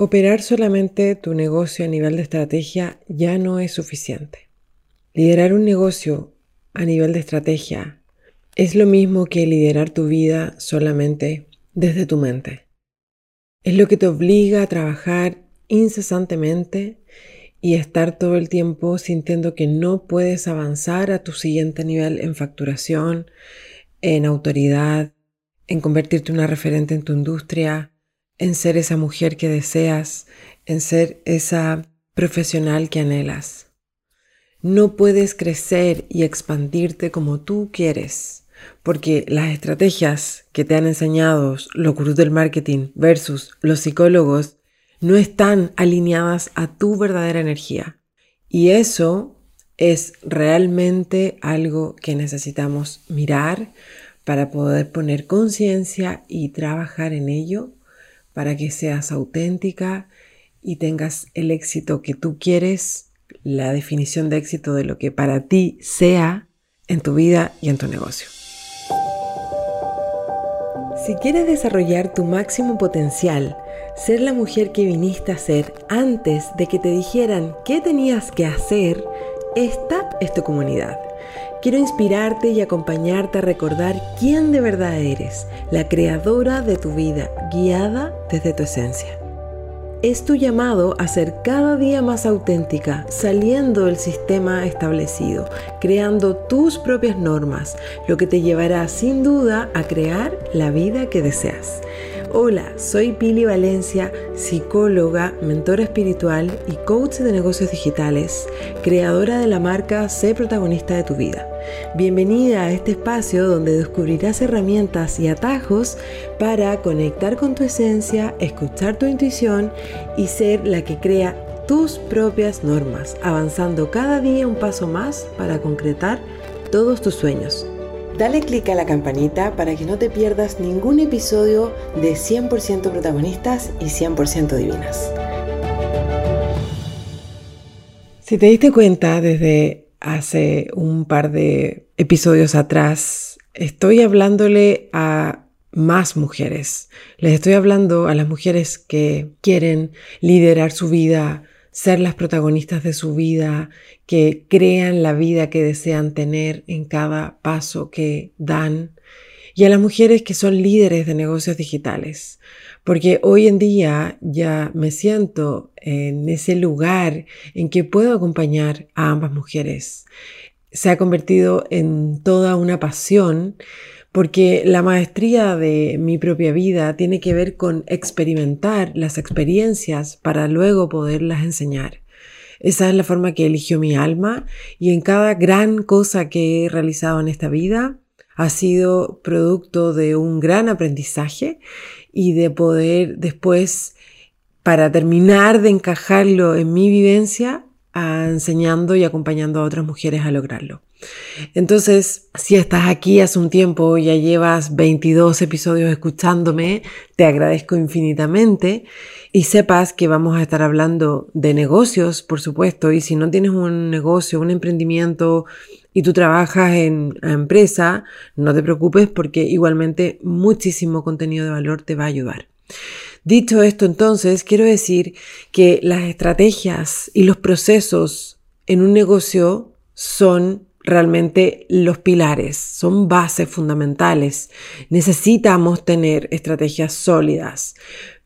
Operar solamente tu negocio a nivel de estrategia ya no es suficiente. Liderar un negocio a nivel de estrategia es lo mismo que liderar tu vida solamente desde tu mente. Es lo que te obliga a trabajar incesantemente y estar todo el tiempo sintiendo que no puedes avanzar a tu siguiente nivel en facturación, en autoridad, en convertirte en una referente en tu industria, en ser esa mujer que deseas, en ser esa profesional que anhelas. No puedes crecer y expandirte como tú quieres, porque las estrategias que te han enseñado los gurús del marketing versus los psicólogos no están alineadas a tu verdadera energía. Y eso es realmente algo que necesitamos mirar para poder poner conciencia y trabajar en ello para que seas auténtica y tengas el éxito que tú quieres, la definición de éxito de lo que para ti sea en tu vida y en tu negocio. Si quieres desarrollar tu máximo potencial, ser la mujer que viniste a ser antes de que te dijeran qué tenías que hacer, esta es tu comunidad. Quiero inspirarte y acompañarte a recordar quién de verdad eres, la creadora de tu vida, guiada desde tu esencia. Es tu llamado a ser cada día más auténtica, saliendo del sistema establecido, creando tus propias normas, lo que te llevará sin duda a crear la vida que deseas. Hola, soy Pili Valencia, psicóloga, mentora espiritual y coach de negocios digitales, creadora de la marca Sé protagonista de tu vida. Bienvenida a este espacio donde descubrirás herramientas y atajos para conectar con tu esencia, escuchar tu intuición y ser la que crea tus propias normas, avanzando cada día un paso más para concretar todos tus sueños. Dale click a la campanita para que no te pierdas ningún episodio de 100% protagonistas y 100% divinas. Si te diste cuenta desde hace un par de episodios atrás, estoy hablándole a más mujeres. Les estoy hablando a las mujeres que quieren liderar su vida, ser las protagonistas de su vida, que crean la vida que desean tener en cada paso que dan, y a las mujeres que son líderes de negocios digitales, porque hoy en día ya me siento en ese lugar en que puedo acompañar a ambas mujeres. Se ha convertido en toda una pasión porque la maestría de mi propia vida tiene que ver con experimentar las experiencias para luego poderlas enseñar. Esa es la forma que eligió mi alma y en cada gran cosa que he realizado en esta vida ha sido producto de un gran aprendizaje y de poder después, para terminar de encajarlo en mi vivencia, enseñando y acompañando a otras mujeres a lograrlo. Entonces, si estás aquí hace un tiempo, ya llevas 22 episodios escuchándome, te agradezco infinitamente y sepas que vamos a estar hablando de negocios, por supuesto, y si no tienes un negocio, un emprendimiento y tú trabajas en empresa, no te preocupes porque igualmente muchísimo contenido de valor te va a ayudar. Dicho esto, entonces, quiero decir que las estrategias y los procesos en un negocio son realmente los pilares, son bases fundamentales. Necesitamos tener estrategias sólidas,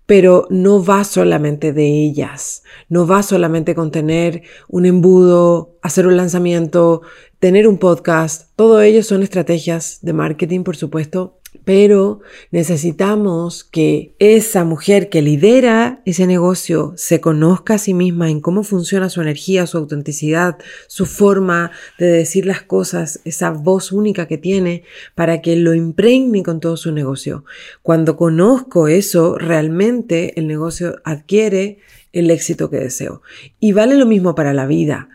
pero no va solamente de ellas, no va solamente con tener un embudo, hacer un lanzamiento, tener un podcast, todo ello son estrategias de marketing, por supuesto, pero necesitamos que esa mujer que lidera ese negocio se conozca a sí misma en cómo funciona su energía, su autenticidad, su forma de decir las cosas, esa voz única que tiene para que lo impregne con todo su negocio. Cuando conozco eso, realmente el negocio adquiere el éxito que deseo. Y vale lo mismo para la vida,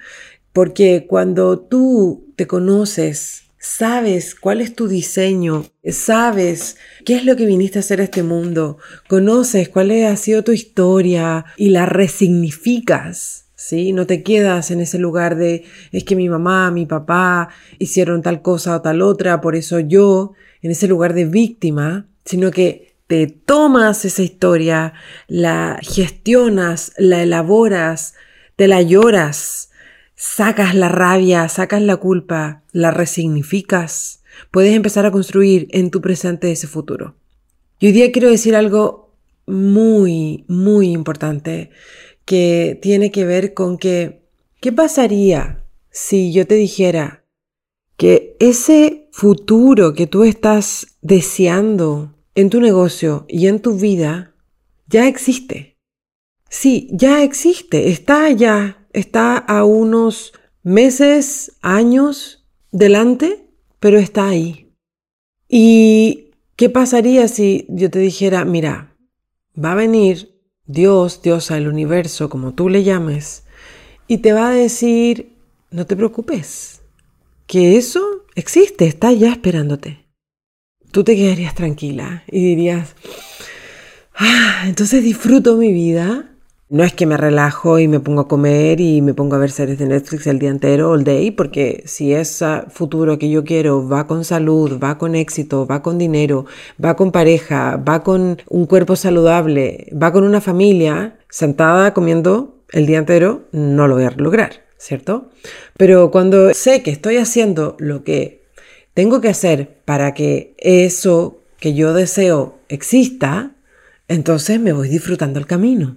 porque cuando tú te conoces, sabes cuál es tu diseño, sabes qué es lo que viniste a hacer a este mundo, conoces cuál ha sido tu historia y la resignificas. ¿Sí? No te quedas en ese lugar de es que mi mamá, mi papá hicieron tal cosa o tal otra, por eso yo, en ese lugar de víctima, sino que te tomas esa historia, la gestionas, la elaboras, te la lloras, sacas la rabia, sacas la culpa, la resignificas, puedes empezar a construir en tu presente ese futuro. Y hoy día quiero decir algo muy, muy importante que tiene que ver con que, ¿qué pasaría si yo te dijera que ese futuro que tú estás deseando en tu negocio y en tu vida ya existe? Sí, ya existe, está allá, está a unos meses, años delante, pero está ahí. ¿Y qué pasaría si yo te dijera, mira, va a venir Dios, Diosa, el universo, como tú le llames, y te va a decir, no te preocupes, que eso existe, está ya esperándote. Tú te quedarías tranquila y dirías, ah, entonces disfruto mi vida. No es que me relajo y me pongo a comer y me pongo a ver series de Netflix el día entero, all day, porque si ese futuro que yo quiero va con salud, va con éxito, va con dinero, va con pareja, va con un cuerpo saludable, va con una familia sentada comiendo el día entero, no lo voy a lograr, ¿cierto? Pero cuando sé que estoy haciendo lo que tengo que hacer para que eso que yo deseo exista, entonces me voy disfrutando el camino.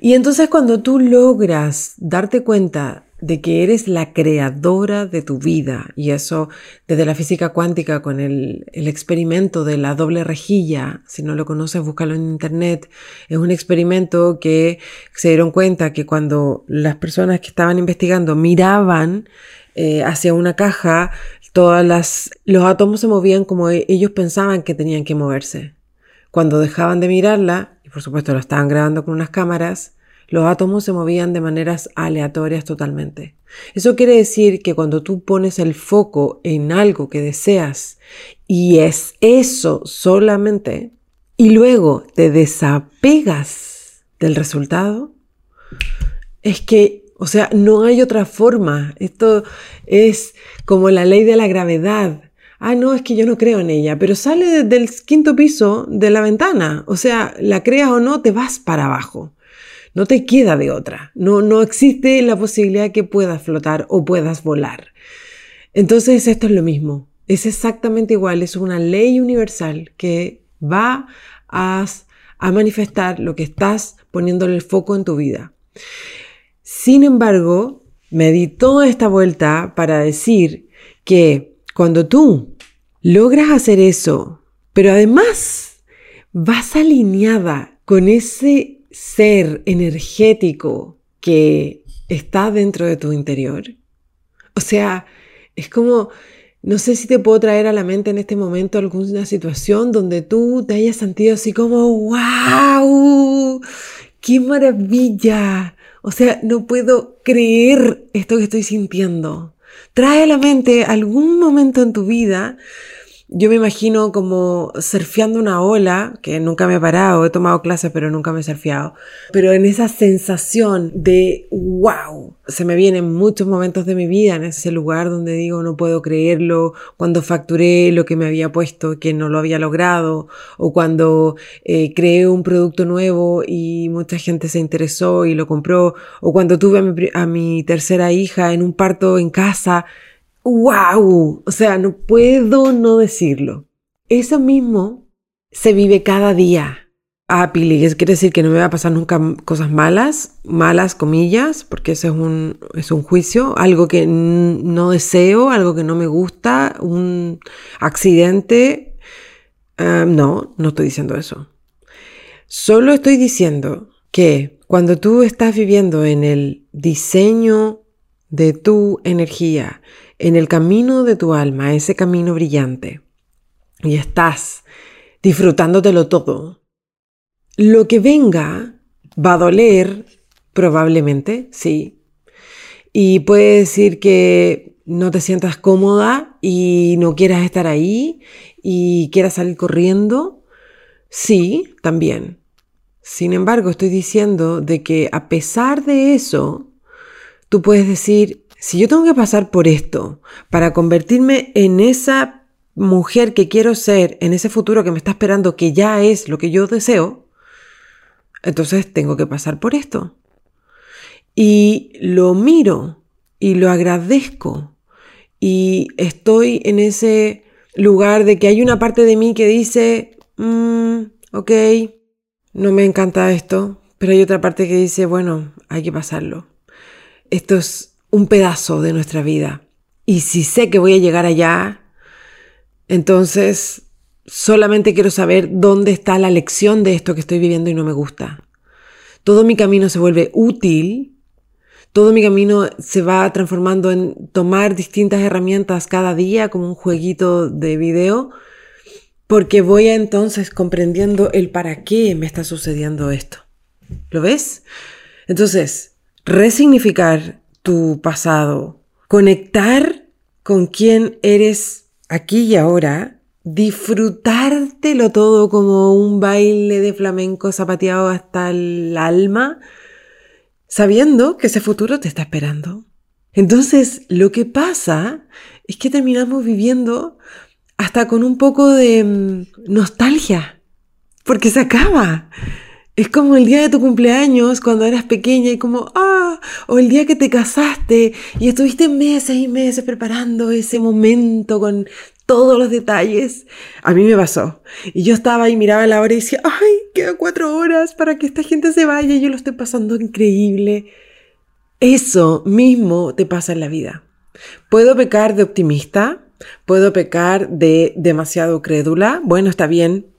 Y entonces cuando tú logras darte cuenta de que eres la creadora de tu vida, y eso desde la física cuántica con el, experimento de la doble rejilla, si no lo conoces, búscalo en internet, es un experimento que se dieron cuenta que cuando las personas que estaban investigando miraban eh, hacia una caja, todas las, los átomos se movían como e, ellos pensaban que tenían que moverse. Cuando dejaban de mirarla, por supuesto lo estaban grabando con unas cámaras, los átomos se movían de maneras aleatorias totalmente. Eso quiere decir que cuando tú pones el foco en algo que deseas y es eso solamente, y luego te desapegas del resultado, es que, o sea, no hay otra forma. Esto es como la ley de la gravedad ah, no, es que yo no creo en ella, pero sale del quinto piso de la ventana, o sea, la creas o no, te vas para abajo. No te queda de otra. No, no existe la posibilidad que puedas flotar o puedas volar. Entonces esto es lo mismo. Es exactamente igual. Es una ley universal que va a, a manifestar lo que estás poniéndole el foco en tu vida. Sin embargo, me di toda esta vuelta para decir que cuando tú logras hacer eso, pero además vas alineada con ese ser energético que está dentro de tu interior. O sea, es como, no sé si te puedo traer a la mente en este momento alguna situación donde tú te hayas sentido así como, wow, qué maravilla. O sea, no puedo creer esto que estoy sintiendo. Trae a la mente algún momento en tu vida yo me imagino como surfeando una ola, que nunca me he parado, he tomado clases pero nunca me he surfeado, pero en esa sensación de wow, se me vienen muchos momentos de mi vida en ese lugar donde digo no puedo creerlo, cuando facturé lo que me había puesto que no lo había logrado, o cuando eh, creé un producto nuevo y mucha gente se interesó y lo compró, o cuando tuve a mi, a mi tercera hija en un parto en casa, ¡Wow! O sea, no puedo no decirlo. Eso mismo se vive cada día. Ah, Pili, eso quiere decir que no me va a pasar nunca cosas malas, malas comillas, porque eso es un, es un juicio, algo que no deseo, algo que no me gusta, un accidente. Ah, no, no estoy diciendo eso. Solo estoy diciendo que cuando tú estás viviendo en el diseño de tu energía, en el camino de tu alma, ese camino brillante, y estás disfrutándotelo todo, lo que venga va a doler, probablemente, sí. Y puede decir que no te sientas cómoda y no quieras estar ahí y quieras salir corriendo. Sí, también. Sin embargo, estoy diciendo de que a pesar de eso, tú puedes decir, si yo tengo que pasar por esto para convertirme en esa mujer que quiero ser en ese futuro que me está esperando, que ya es lo que yo deseo, entonces tengo que pasar por esto. Y lo miro y lo agradezco y estoy en ese lugar de que hay una parte de mí que dice, mm, ok, no me encanta esto, pero hay otra parte que dice, bueno, hay que pasarlo. Esto es un pedazo de nuestra vida. Y si sé que voy a llegar allá, entonces solamente quiero saber dónde está la lección de esto que estoy viviendo y no me gusta. Todo mi camino se vuelve útil todo mi camino se va transformando en tomar distintas herramientas cada día como un jueguito de video, porque voy a entonces comprendiendo el para qué me está sucediendo esto. ¿Lo ves? Entonces, resignificar tu pasado, conectar con quién eres aquí y ahora, disfrutártelo todo como un baile de flamenco zapateado hasta el alma, sabiendo que ese futuro te está esperando. Entonces, lo que pasa es que terminamos viviendo hasta con un poco de mm, nostalgia, porque se acaba. Es como el día de tu cumpleaños cuando eras pequeña y como, ah, o el día que te casaste y estuviste meses y meses preparando ese momento con todos los detalles. A mí me pasó. Y yo estaba y miraba la hora y decía, ay, quedan cuatro horas para que esta gente se vaya y yo lo estoy pasando increíble. Eso mismo te pasa en la vida. Puedo pecar de optimista, puedo pecar de demasiado crédula. Bueno, está bien,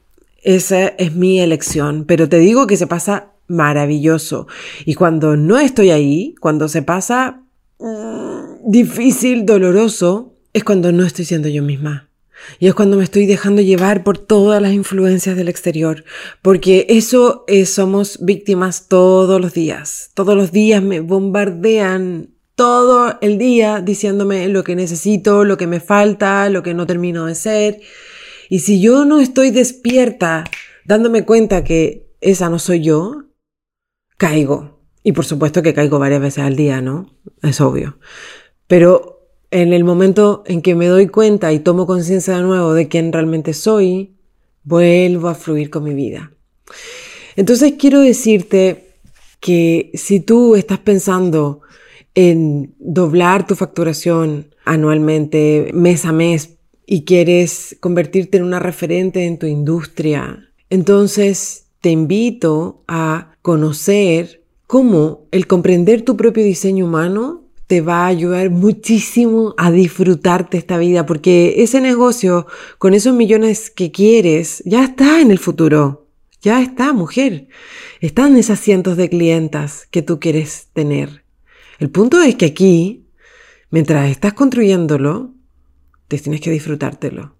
esa es mi elección, pero te digo que se pasa maravilloso. Y cuando no estoy ahí, cuando se pasa mm, difícil, doloroso, es cuando no estoy siendo yo misma. Y es cuando me estoy dejando llevar por todas las influencias del exterior, porque eso es, somos víctimas todos los días. Todos los días me bombardean todo el día diciéndome lo que necesito, lo que me falta, lo que no termino de ser. Y si yo no estoy despierta dándome cuenta que esa no soy yo, caigo. Y por supuesto que caigo varias veces al día, ¿no? Es obvio. Pero en el momento en que me doy cuenta y tomo conciencia de nuevo de quién realmente soy, vuelvo a fluir con mi vida. Entonces quiero decirte que si tú estás pensando en doblar tu facturación anualmente, mes a mes, y quieres convertirte en una referente en tu industria, entonces te invito a conocer cómo el comprender tu propio diseño humano te va a ayudar muchísimo a disfrutarte esta vida, porque ese negocio con esos millones que quieres ya está en el futuro. Ya está, mujer. Están esas cientos de clientas que tú quieres tener. El punto es que aquí, mientras estás construyéndolo, tienes que disfrutártelo.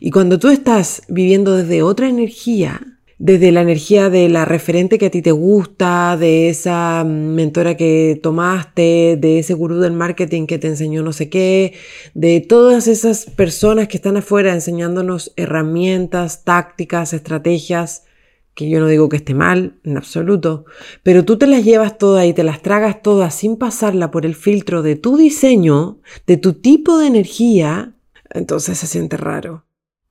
Y cuando tú estás viviendo desde otra energía, desde la energía de la referente que a ti te gusta, de esa mentora que tomaste, de ese gurú del marketing que te enseñó no sé qué, de todas esas personas que están afuera enseñándonos herramientas, tácticas, estrategias, que yo no digo que esté mal, en absoluto, pero tú te las llevas todas y te las tragas todas sin pasarla por el filtro de tu diseño, de tu tipo de energía, entonces se siente raro.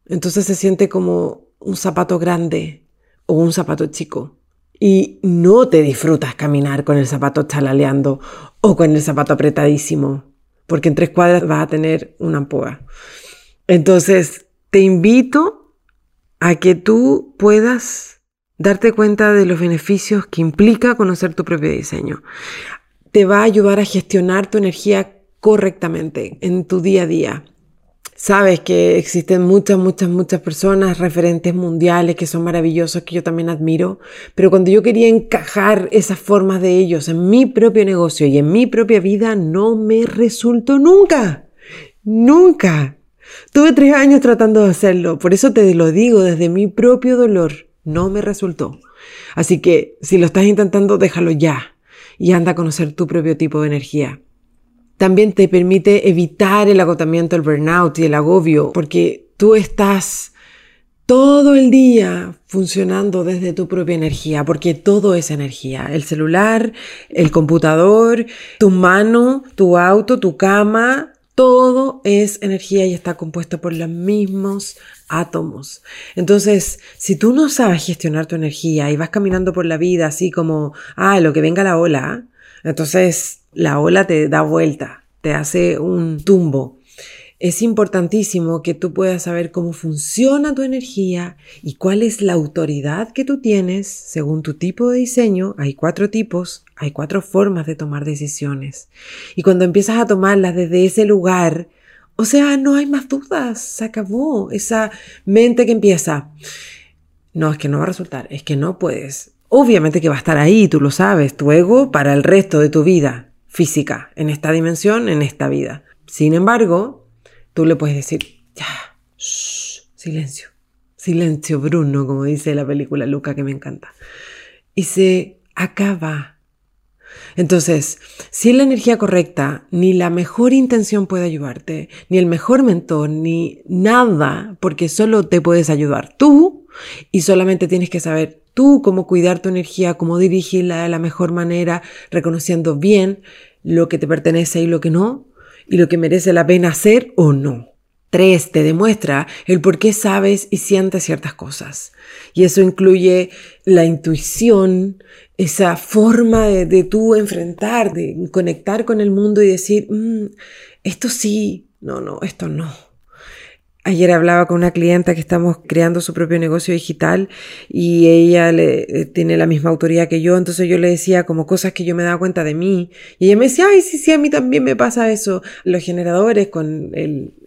Entonces se siente como un zapato grande, o un zapato chico y no te disfrutas caminar con el zapato chalaleando o con el zapato apretadísimo, porque en tres cuadras vas a tener una ampoa. Entonces, te invito a que tú puedas darte cuenta de los beneficios que implica conocer tu propio diseño. Te va a ayudar a gestionar tu energía correctamente en tu día a día. Sabes que existen muchas, muchas, muchas personas, referentes mundiales que son maravillosos, que yo también admiro, pero cuando yo quería encajar esas formas de ellos en mi propio negocio y en mi propia vida, no me resultó nunca, nunca. Tuve tres años tratando de hacerlo, por eso te lo digo desde mi propio dolor, no me resultó. Así que si lo estás intentando, déjalo ya y anda a conocer tu propio tipo de energía. También te permite evitar el agotamiento, el burnout y el agobio, porque tú estás todo el día funcionando desde tu propia energía, porque todo es energía. El celular, el computador, tu mano, tu auto, tu cama, Todo es energía y está compuesto por los mismos átomos. Entonces, si tú no sabes gestionar tu energía y vas caminando por la vida así como, ah, lo que venga la ola, entonces la ola te da vuelta, te hace un tumbo es importantísimo que tú puedas saber cómo funciona tu energía y cuál es la autoridad que tú tienes según tu tipo de diseño. Hay cuatro tipos, hay cuatro formas de tomar decisiones. Y cuando empiezas a tomarlas desde ese lugar, o sea, no hay más dudas, se acabó esa mente que empieza. No, es que no va a resultar, es que no puedes. Obviamente que va a estar ahí, tú lo sabes, tu ego para el resto de tu vida física, en esta dimensión, en esta vida. Sin embargo, tú le puedes decir, ya, silencio, silencio Bruno, como dice la película Luca que me encanta. Y se acaba. Entonces, si la energía correcta, ni la mejor intención puede ayudarte, ni el mejor mentor, ni nada, porque solo te puedes ayudar tú y solamente tienes que saber tú cómo cuidar tu energía, cómo dirigirla de la mejor manera, reconociendo bien lo que te pertenece y lo que no, y lo que merece la pena hacer o no. Tres, te demuestra el por qué sabes y sientes ciertas cosas. Y eso incluye la intuición, esa forma de, tú enfrentar, de conectar con el mundo y decir, mm, esto sí, no, no, esto no. Ayer hablaba con una clienta que estamos creando su propio negocio digital y ella le, eh, tiene la misma autoridad que yo, entonces yo le decía como cosas que yo me daba cuenta de mí y ella me decía, ay, sí, sí, a mí también me pasa eso. Los generadores con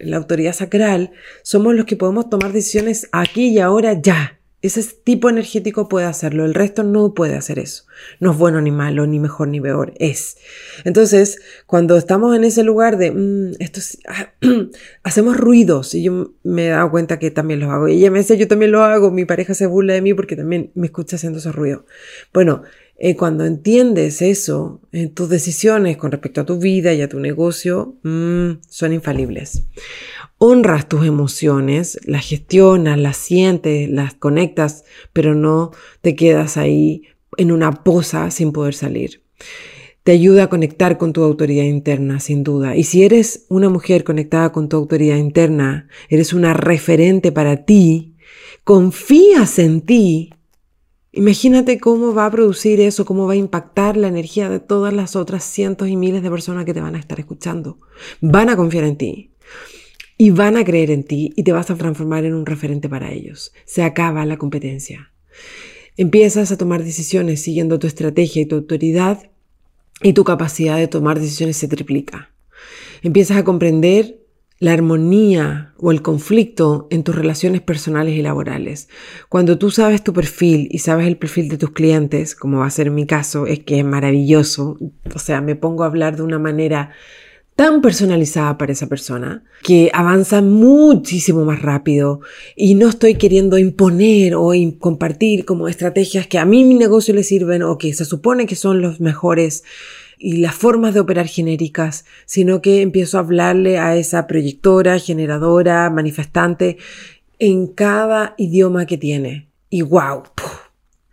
la autoridad sacral somos los que podemos tomar decisiones aquí y ahora ya. Ese tipo energético puede hacerlo, el resto no puede hacer eso. No es bueno ni malo, ni mejor ni peor, es. Entonces, cuando estamos en ese lugar de, mm, esto ah, hacemos ruidos, y yo me he dado cuenta que también los hago, y ella me dice, yo también lo hago, mi pareja se burla de mí porque también me escucha haciendo esos ruidos. Bueno, eh, cuando entiendes eso, tus decisiones con respecto a tu vida y a tu negocio, mm, son infalibles honras tus emociones, las gestionas, las sientes, las conectas, pero no te quedas ahí en una poza sin poder salir. Te ayuda a conectar con tu autoridad interna, sin duda. Y si eres una mujer conectada con tu autoridad interna, eres una referente para ti, confías en ti, Imagínate cómo va a producir eso, cómo va a impactar la energía de todas las otras cientos y miles de personas que te van a estar escuchando. Van a confiar en ti y van a creer en ti y te vas a transformar en un referente para ellos. Se acaba la competencia. Empiezas a tomar decisiones siguiendo tu estrategia y tu autoridad y tu capacidad de tomar decisiones se triplica. Empiezas a comprender la armonía o el conflicto en tus relaciones personales y laborales. Cuando tú sabes tu perfil y sabes el perfil de tus clientes, como va a ser mi caso, es que es maravilloso. O sea, me pongo a hablar de una manera tan personalizada para esa persona que avanza muchísimo más rápido y no estoy queriendo imponer o compartir como estrategias que a mí mi negocio le sirven o que se supone que son los mejores y las formas de operar genéricas, sino que empiezo a hablarle a esa proyectora, generadora, manifestante en cada idioma que tiene. Y wow,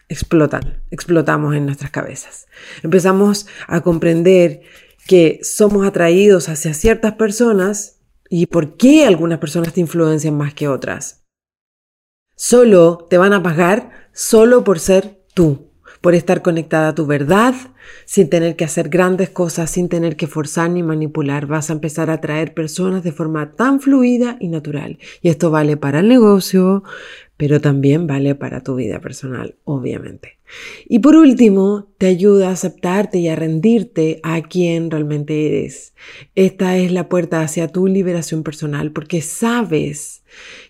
explotan, explotamos en nuestras cabezas. Empezamos a comprender que somos atraídos hacia ciertas personas y por qué algunas personas te influencian más que otras. Solo te van a pagar solo por ser tú, por estar conectada a tu verdad, sin tener que hacer grandes cosas, sin tener que forzar ni manipular. Vas a empezar a atraer personas de forma tan fluida y natural. Y esto vale para el negocio, pero también vale para tu vida personal, obviamente. Y por último, te ayuda a aceptarte y a rendirte a quien realmente eres. Esta es la puerta hacia tu liberación personal porque sabes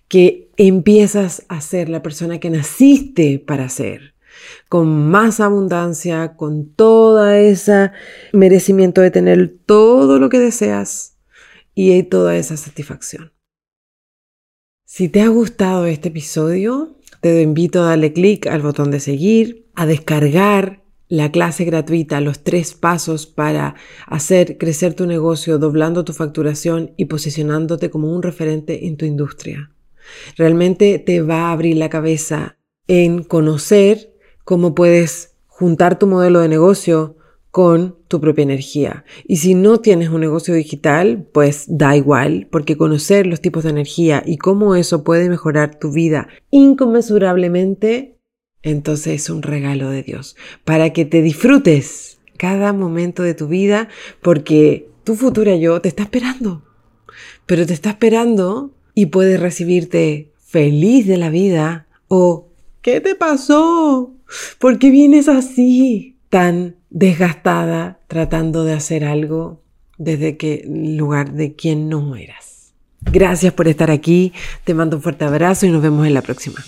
que empiezas a ser la persona que naciste para ser con más abundancia, con toda ese merecimiento de tener todo lo que deseas y toda esa satisfacción. Si te ha gustado este episodio, te invito a darle clic al botón de seguir, a descargar la clase gratuita, los tres pasos para hacer crecer tu negocio, doblando tu facturación y posicionándote como un referente en tu industria. Realmente te va a abrir la cabeza en conocer cómo puedes juntar tu modelo de negocio con tu propia energía. Y si no tienes un negocio digital, pues da igual, porque conocer los tipos de energía y cómo eso puede mejorar tu vida inconmensurablemente, entonces es un regalo de Dios, para que te disfrutes cada momento de tu vida, porque tu futura yo te está esperando, pero te está esperando y puede recibirte feliz de la vida o ¿qué te pasó? ¿Por qué vienes así tan desgastada tratando de hacer algo desde que lugar de quien no eras. Gracias por estar aquí, te mando un fuerte abrazo y nos vemos en la próxima.